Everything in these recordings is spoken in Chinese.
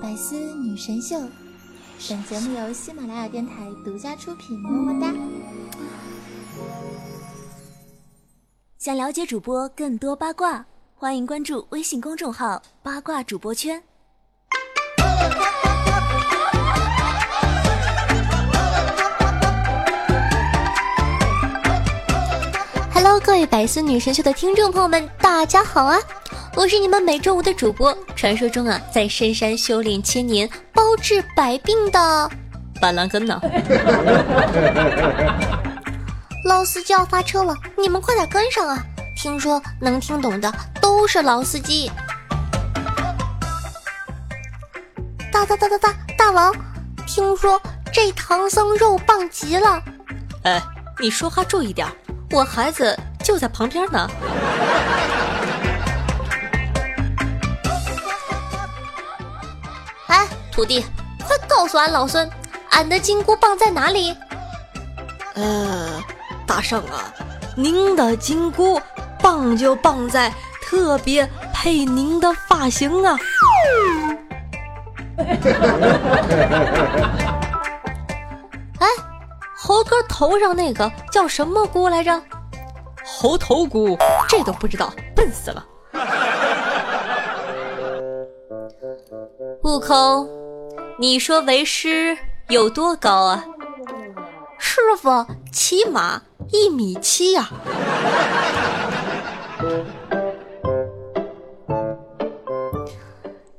百思女神秀，本节目由喜马拉雅电台独家出品。么么哒！想了解主播更多八卦，欢迎关注微信公众号“八卦主播圈”。Hello，各位百思女神秀的听众朋友们，大家好啊！我是你们每周五的主播，传说中啊，在深山修炼千年，包治百病的板蓝根呢。老司机要发车了，你们快点跟上啊！听说能听懂的都是老司机。大大大大大大王，听说这唐僧肉棒极了。哎，你说话注意点。我孩子就在旁边呢。徒弟，快告诉俺老孙，俺的金箍棒在哪里？呃，大圣啊，您的金箍棒就棒在特别配您的发型啊。哎猴哥头上那个叫什么箍来着？猴头菇，这都不知道，笨死了。悟空，你说为师有多高啊？师傅，起码一米七呀。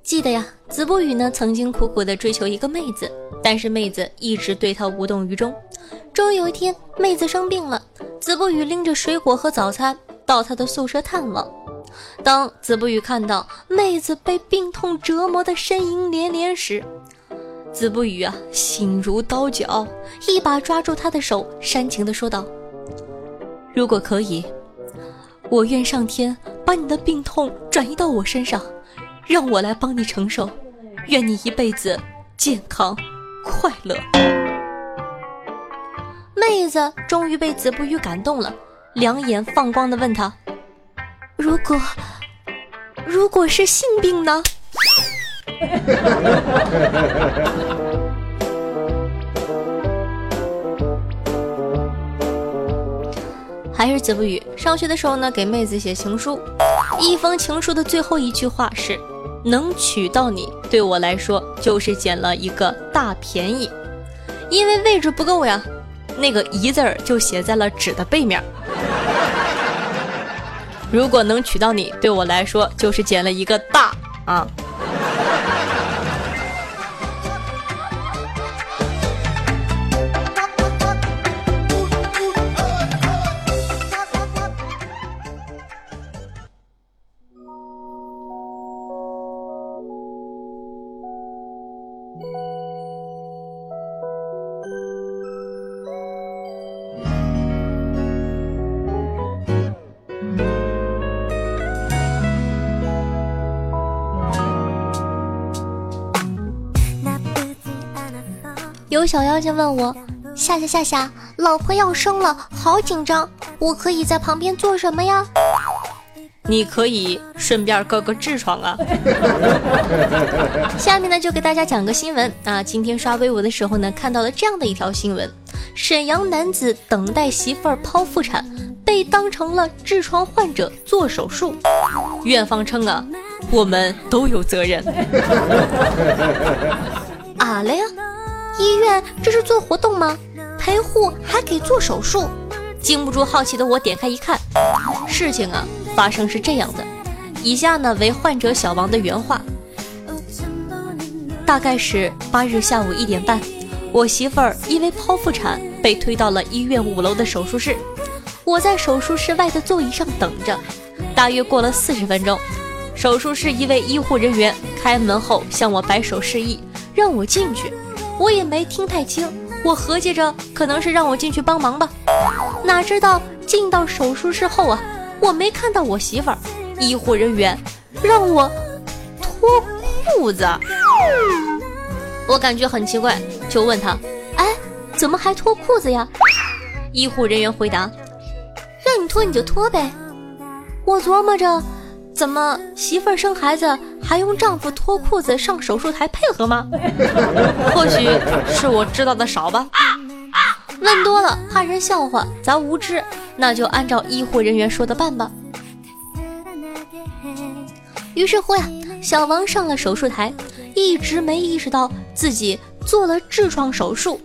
记得呀，子不语呢曾经苦苦的追求一个妹子，但是妹子一直对他无动于衷。终于有一天，妹子生病了，子不语拎着水果和早餐到他的宿舍探望。当子不语看到妹子被病痛折磨的呻吟连连时，子不语啊，心如刀绞，一把抓住她的手，煽情的说道：“如果可以，我愿上天把你的病痛转移到我身上，让我来帮你承受。愿你一辈子健康快乐。”妹子终于被子不语感动了，两眼放光的问他：“如果，如果是性病呢？” 还是子不语上学的时候呢，给妹子写情书，一封情书的最后一句话是：“能娶到你，对我来说就是捡了一个大便宜，因为位置不够呀。”那个“一”字儿就写在了纸的背面。如果能娶到你，对我来说就是捡了一个大啊。有小妖精问我：“夏夏夏夏，老婆要生了，好紧张，我可以在旁边做什么呀？”你可以顺便割个痔疮啊。下面呢，就给大家讲个新闻啊。今天刷微博的时候呢，看到了这样的一条新闻：沈阳男子等待媳妇儿剖腹产，被当成了痔疮患者做手术。院方称啊，我们都有责任。啊了呀。医院这是做活动吗？陪护还可以做手术？经不住好奇的我点开一看，事情啊发生是这样的。以下呢为患者小王的原话：大概是八日下午一点半，我媳妇儿因为剖腹产被推到了医院五楼的手术室，我在手术室外的座椅上等着。大约过了四十分钟，手术室一位医护人员开门后向我摆手示意，让我进去。我也没听太清，我合计着可能是让我进去帮忙吧，哪知道进到手术室后啊，我没看到我媳妇儿，医护人员让我脱裤子，我感觉很奇怪，就问他，哎，怎么还脱裤子呀？医护人员回答，让你脱你就脱呗。我琢磨着，怎么媳妇儿生孩子还用丈夫脱裤子上手术台配合吗？或许是我知道的少吧。问多了怕人笑话，咱无知，那就按照医护人员说的办吧。于是乎呀，小王上了手术台，一直没意识到自己做了痔疮手术。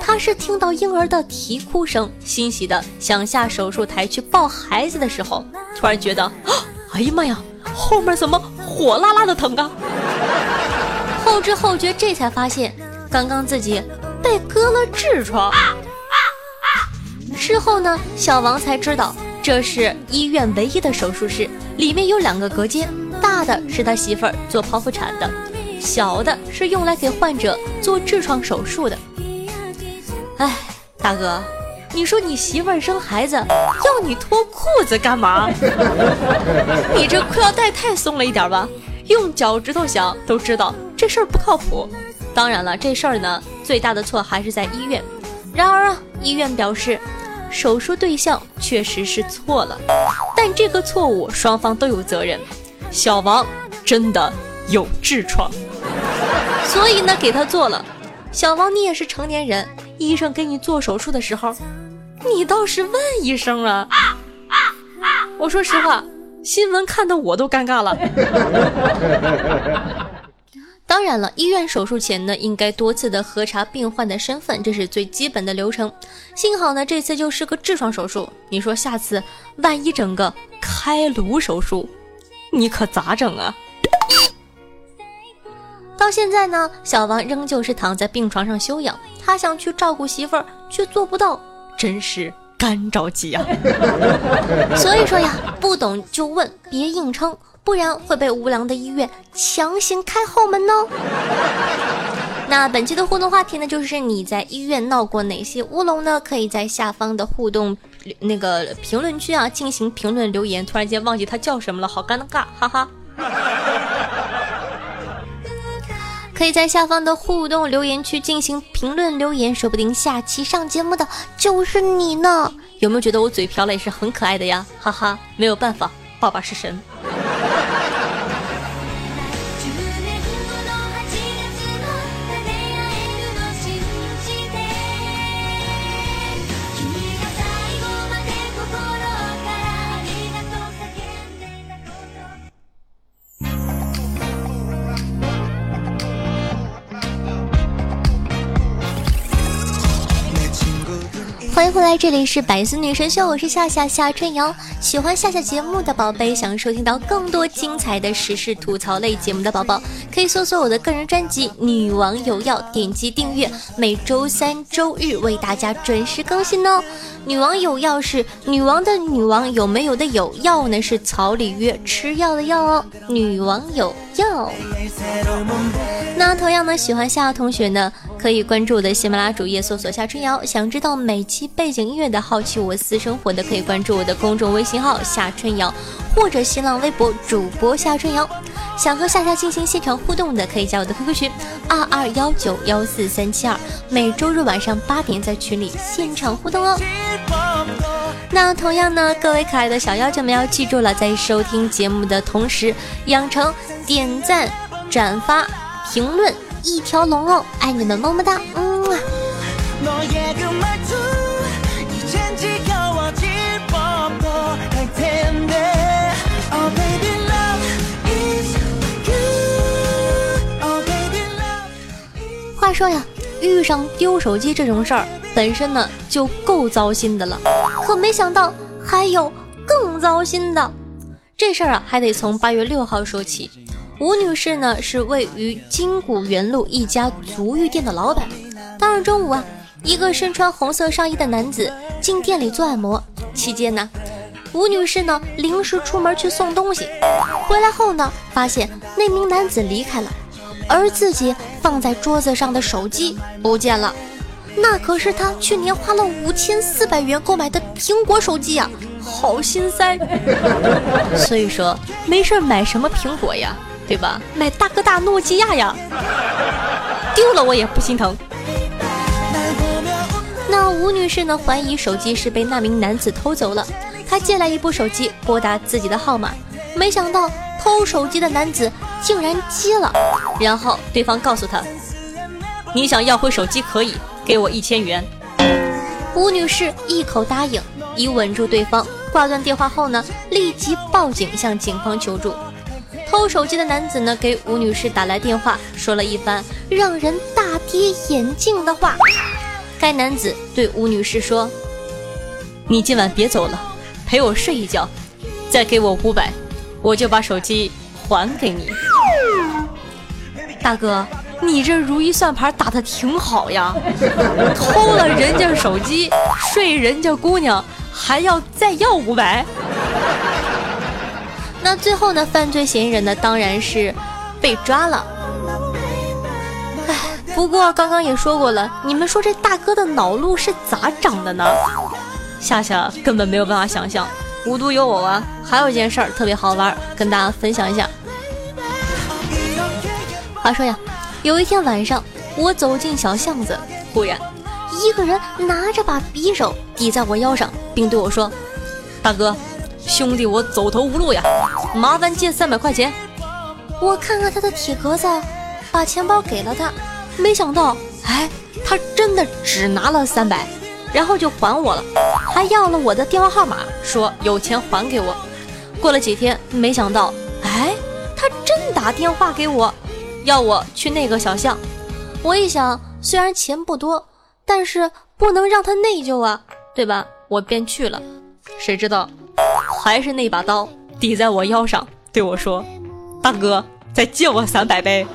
他是听到婴儿的啼哭声，欣喜的想下手术台去抱孩子的时候，突然觉得，哎呀妈呀，后面怎么火辣辣的疼啊？后知后觉，这才发现刚刚自己被割了痔疮。事后呢，小王才知道这是医院唯一的手术室，里面有两个隔间，大的是他媳妇儿做剖腹产的，小的是用来给患者做痔疮手术的。哎，大哥，你说你媳妇儿生孩子要你脱裤子干嘛？你这裤腰带太松了一点吧？用脚趾头想都知道这事儿不靠谱。当然了，这事儿呢，最大的错还是在医院。然而啊，医院表示。手术对象确实是错了，但这个错误双方都有责任。小王真的有痔疮，所以呢给他做了。小王，你也是成年人，医生给你做手术的时候，你倒是问一声啊！我说实话，新闻看的我都尴尬了。当然了，医院手术前呢，应该多次的核查病患的身份，这是最基本的流程。幸好呢，这次就是个痔疮手术。你说下次万一整个开颅手术，你可咋整啊？到现在呢，小王仍旧是躺在病床上休养，他想去照顾媳妇儿，却做不到，真是干着急啊！所以说呀，不懂就问，别硬撑。不然会被无良的医院强行开后门呢。那本期的互动话题呢，就是你在医院闹过哪些乌龙呢？可以在下方的互动那个评论区啊进行评论留言。突然间忘记他叫什么了，好尴尬，哈哈。可以在下方的互动留言区进行评论留言，说不定下期上节目的就是你呢。有没有觉得我嘴瓢了也是很可爱的呀？哈哈，没有办法，爸爸是神。来，这里是百思女神秀，我是夏夏夏春瑶。喜欢夏夏节目的宝贝，想收听到更多精彩的时事吐槽类节目的宝宝，可以搜索我的个人专辑《女王有药》，点击订阅，每周三、周日为大家准时更新哦。女王有药是女王的女王有没有的有药呢？是草里约吃药的药哦。女王有药。那同样呢，喜欢夏同学呢？可以关注我的喜马拉雅主页，搜索夏春瑶。想知道每期背景音乐的，好奇我私生活的，可以关注我的公众微信号夏春瑶，或者新浪微博主播夏春瑶。想和夏夏进行现场互动的，可以加我的 QQ 群二二幺九幺四三七二，每周日晚上八点在群里现场互动哦。那同样呢，各位可爱的小妖精们要记住了，在收听节目的同时，养成点赞、转发、评论。一条龙哦，爱你们么么哒，嗯。话说呀，遇上丢手机这种事儿，本身呢就够糟心的了，可没想到还有更糟心的。这事儿啊，还得从八月六号说起。吴女士呢是位于金谷园路一家足浴店的老板。当日中午啊，一个身穿红色上衣的男子进店里做按摩期间呢，吴女士呢临时出门去送东西，回来后呢，发现那名男子离开了，而自己放在桌子上的手机不见了。那可是他去年花了五千四百元购买的苹果手机呀，好心塞。所以说，没事买什么苹果呀？对吧？买大哥大诺基亚呀，丢了我也不心疼。那吴女士呢？怀疑手机是被那名男子偷走了，她借来一部手机拨打自己的号码，没想到偷手机的男子竟然接了，然后对方告诉她：“你想要回手机可以，给我一千元。”吴女士一口答应，以稳住对方。挂断电话后呢，立即报警向警方求助。偷手机的男子呢，给吴女士打来电话，说了一番让人大跌眼镜的话。该男子对吴女士说：“你今晚别走了，陪我睡一觉，再给我五百，我就把手机还给你。”大哥，你这如意算盘打的挺好呀，偷了人家手机，睡人家姑娘。还要再要五百？那最后呢？犯罪嫌疑人呢？当然是被抓了。哎，不过刚刚也说过了，你们说这大哥的脑路是咋长的呢？夏夏根本没有办法想象。无独有偶啊，还有一件事儿特别好玩，跟大家分享一下。话说呀，有一天晚上，我走进小巷子，忽然。一个人拿着把匕首抵在我腰上，并对我说：“大哥，兄弟我走投无路呀，麻烦借三百块钱。”我看看他的铁格子，把钱包给了他，没想到，哎，他真的只拿了三百，然后就还我了，还要了我的电话号码，说有钱还给我。过了几天，没想到，哎，他真打电话给我，要我去那个小巷。我一想，虽然钱不多。但是不能让他内疚啊，对吧？我便去了，谁知道还是那把刀抵在我腰上，对我说：“大哥，再借我三百呗。”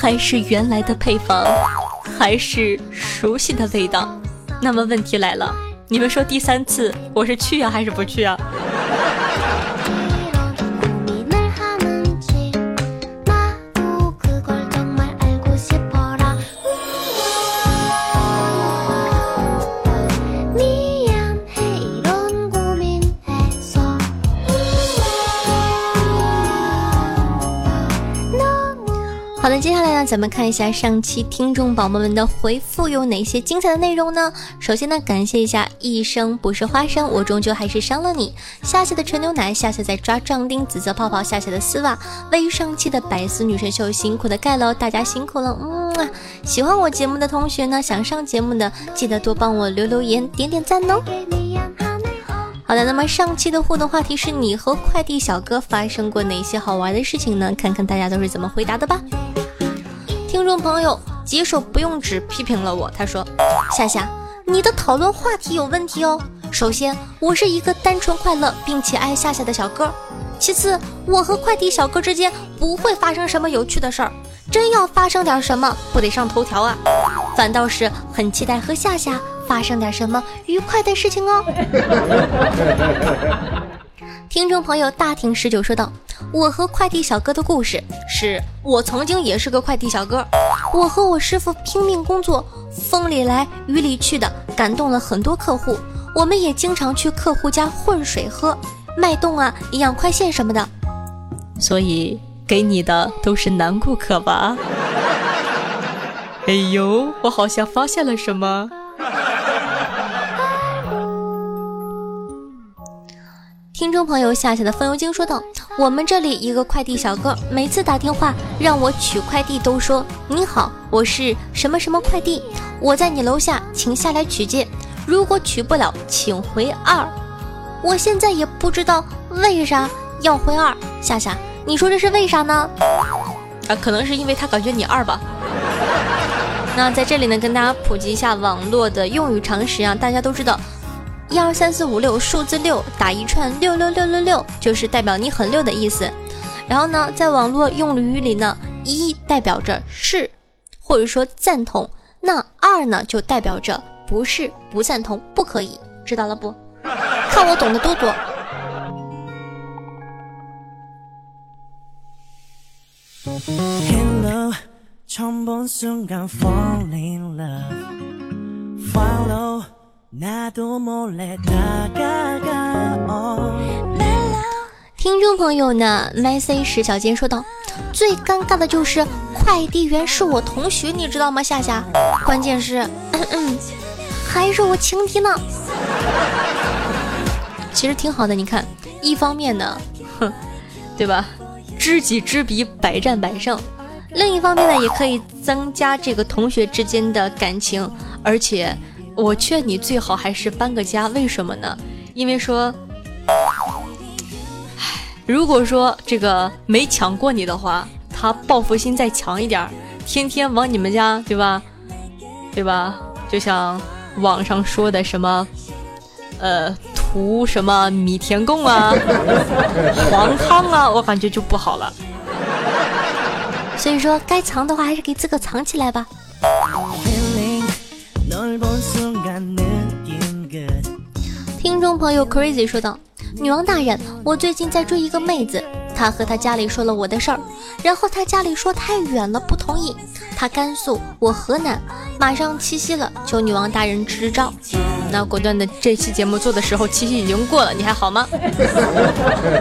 还是原来的配方，还是熟悉的味道。那么问题来了，你们说第三次我是去啊还是不去啊？咱们看一下上期听众宝宝们的回复有哪些精彩的内容呢？首先呢，感谢一下一生不是花生，我终究还是伤了你。夏夏的纯牛奶，夏夏在抓壮丁，紫色泡泡，夏夏的丝袜，位于上期的百思女神秀辛苦的盖楼，大家辛苦了。嗯，喜欢我节目的同学呢，想上节目的记得多帮我留留言，点点赞哦。好的，那么上期的互动话题是你和快递小哥发生过哪些好玩的事情呢？看看大家都是怎么回答的吧。听众朋友，棘手不用纸批评了我，他说：“夏夏，你的讨论话题有问题哦。首先，我是一个单纯快乐并且爱夏夏的小哥；其次，我和快递小哥之间不会发生什么有趣的事儿。真要发生点什么，不得上头条啊！反倒是很期待和夏夏。”发生点什么愉快的事情哦！听众朋友大庭十九说道：“我和快递小哥的故事是，我曾经也是个快递小哥，我和我师傅拼命工作，风里来雨里去的，感动了很多客户。我们也经常去客户家混水喝，脉动啊，营养快线什么的。所以给你的都是男顾客吧？哎呦，我好像发现了什么。”听众朋友夏夏的风油精说道：“我们这里一个快递小哥，每次打电话让我取快递，都说你好，我是什么什么快递，我在你楼下，请下来取件。如果取不了，请回二。我现在也不知道为啥要回二。夏夏，你说这是为啥呢？啊，可能是因为他感觉你二吧。那在这里呢，跟大家普及一下网络的用语常识啊，大家都知道。”一二三四五六，数字六打一串，六六六六六就是代表你很六的意思。然后呢，在网络用语里呢，一代表着是或者说赞同，那二呢就代表着不是不赞同，不可以，知道了不？看我懂得多多。听众朋友呢，MC 石小坚说道：“最尴尬的就是快递员是我同学，你知道吗？夏夏，关键是，嗯嗯还是我情敌呢。”其实挺好的。你看，一方面呢，哼，对吧？知己知彼，百战百胜。另一方面呢，也可以增加这个同学之间的感情。而且，我劝你最好还是搬个家。为什么呢？因为说，唉，如果说这个没抢过你的话，他报复心再强一点，天天往你们家，对吧？对吧？就像网上说的什么，呃，图什么米田共啊，黄汤啊，我感觉就不好了。所以说，该藏的话还是给自个藏起来吧。听众朋友 Crazy 说道：“女王大人，我最近在追一个妹子，她和她家里说了我的事儿，然后她家里说太远了不同意。她甘肃，我河南，马上七夕了，求女王大人支招。那果断的，这期节目做的时候七夕已经过了，你还好吗？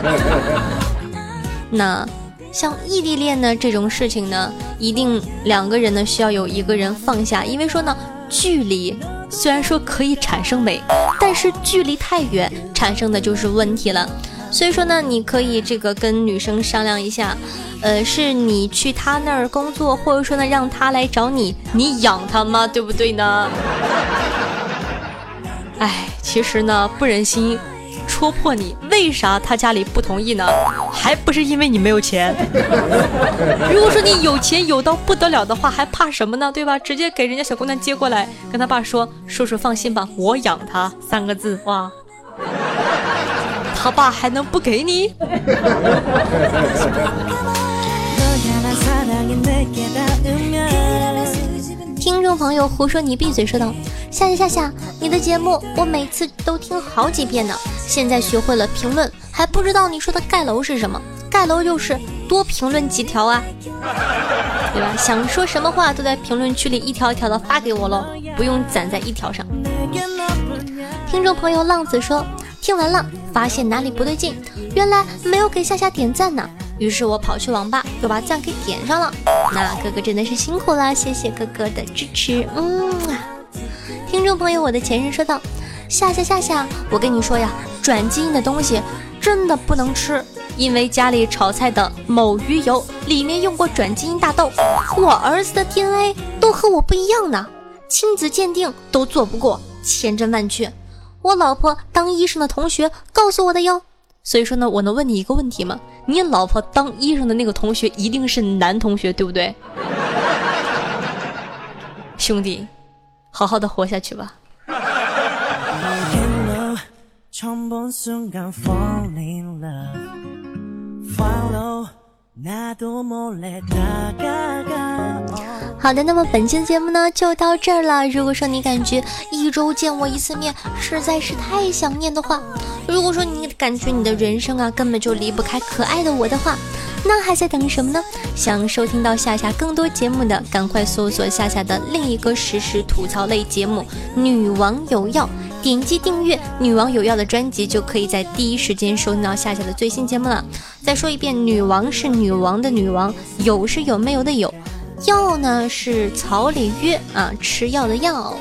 那像异地恋呢这种事情呢，一定两个人呢需要有一个人放下，因为说呢。”距离虽然说可以产生美，但是距离太远产生的就是问题了。所以说呢，你可以这个跟女生商量一下，呃，是你去他那儿工作，或者说呢让他来找你，你养他吗？对不对呢？哎，其实呢不忍心。戳破你，为啥他家里不同意呢？还不是因为你没有钱。如果说你有钱有到不得了的话，还怕什么呢？对吧？直接给人家小姑娘接过来，跟他爸说：“叔叔放心吧，我养她。”三个字，哇，他爸还能不给你？听众朋友胡说，你闭嘴！说道：“夏夏夏夏，你的节目我每次都听好几遍呢，现在学会了评论，还不知道你说的盖楼是什么？盖楼就是多评论几条啊，对吧？想说什么话都在评论区里一条一条的发给我喽，不用攒在一条上。”听众朋友浪子说：“听完了，发现哪里不对劲，原来没有给夏夏点赞呢。”于是我跑去网吧，又把赞给点上了。那哥哥真的是辛苦了，谢谢哥哥的支持。嗯，听众朋友，我的前任说道：“夏夏夏夏，我跟你说呀，转基因的东西真的不能吃，因为家里炒菜的某鱼油里面用过转基因大豆，我儿子的 DNA 都和我不一样呢，亲子鉴定都做不过，千真万确。我老婆当医生的同学告诉我的哟。”所以说呢，我能问你一个问题吗？你老婆当医生的那个同学一定是男同学，对不对？兄弟，好好的活下去吧。冲动想要 fall in love fall in love 好的，那么本期的节目呢就到这儿了。如果说你感觉一周见我一次面实在是太想念的话，如果说你感觉你的人生啊根本就离不开可爱的我的话，那还在等什么呢？想收听到夏夏更多节目的，赶快搜索夏夏的另一个实时吐槽类节目《女王有药》。点击订阅《女王有药》的专辑，就可以在第一时间收听到夏夏的最新节目了。再说一遍，女王是女王的女王，有是有没有的有，药呢是草里约啊，吃药的药。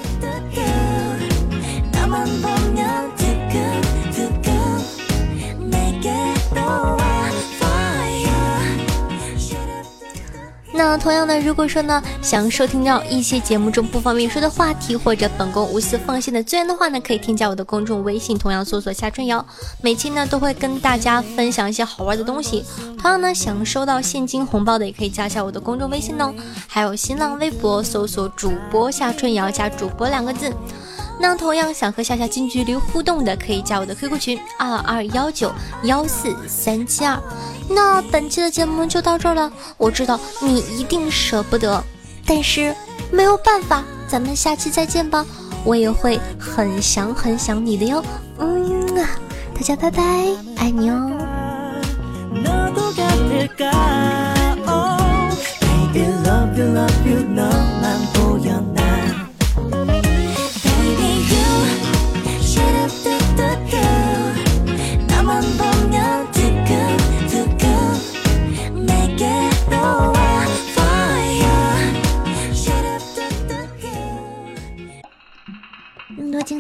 那同样的，如果说呢，想收听到一些节目中不方便说的话题，或者本宫无私奉献的资源的话呢，可以添加我的公众微信，同样搜索夏春瑶，每期呢都会跟大家分享一些好玩的东西。同样呢，想收到现金红包的，也可以加一下我的公众微信哦。还有新浪微博搜索主播夏春瑶加主播两个字。那同样想和夏夏近距离互动的，可以加我的 QQ 群二二幺九幺四三七二。那本期的节目就到这儿了，我知道你一定舍不得，但是没有办法，咱们下期再见吧。我也会很想很想你的哟。嗯啊，大家拜拜，爱你哦。